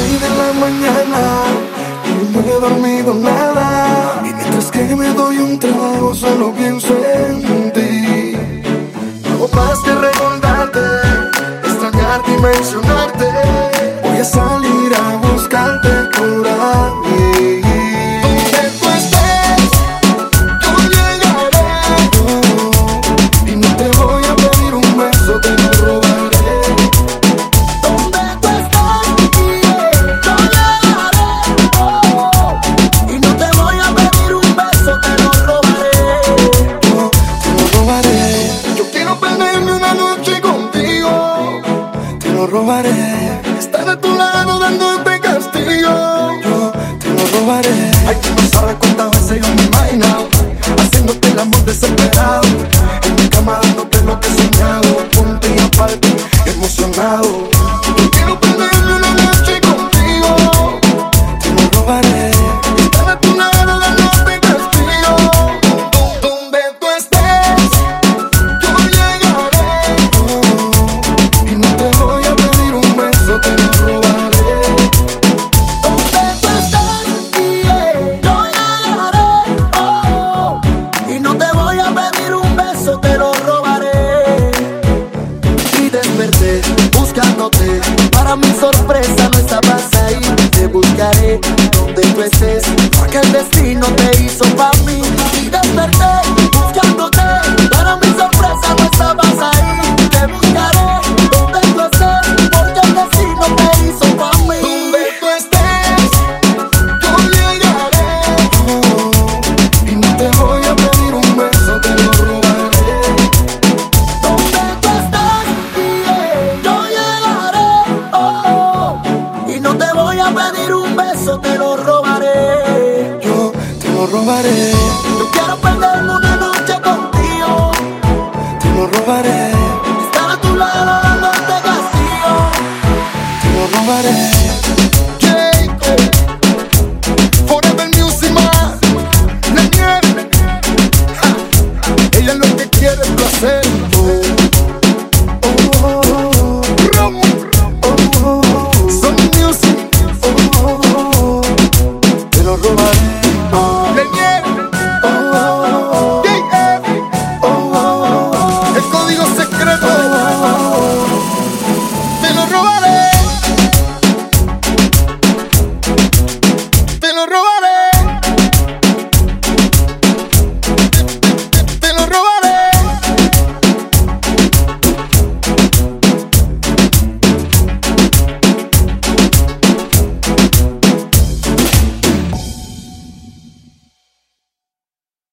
la mañana y no he dormido nada. Y mientras que me doy un trago, solo pienso en ti. No hago más que recordarte, extrañarte y mencionarte. Voy a salir quiero perderme una noche contigo. Te lo robaré. Estar a tu lado dándote castigo. Yo te lo robaré. Ay, tú no sabes cuántas veces yo me he imaginado. Haciéndote el amor desesperado. Para mi sorpresa no estabas ahí. Te buscaré donde tú estés. Porque el destino te hizo para mí. Te lo robaré. Yo te lo robaré, Yo quiero perderme una noche contigo. te lo robaré, Estar a tu lado dándote castigo. te lo robaré. Robaré. Lenier,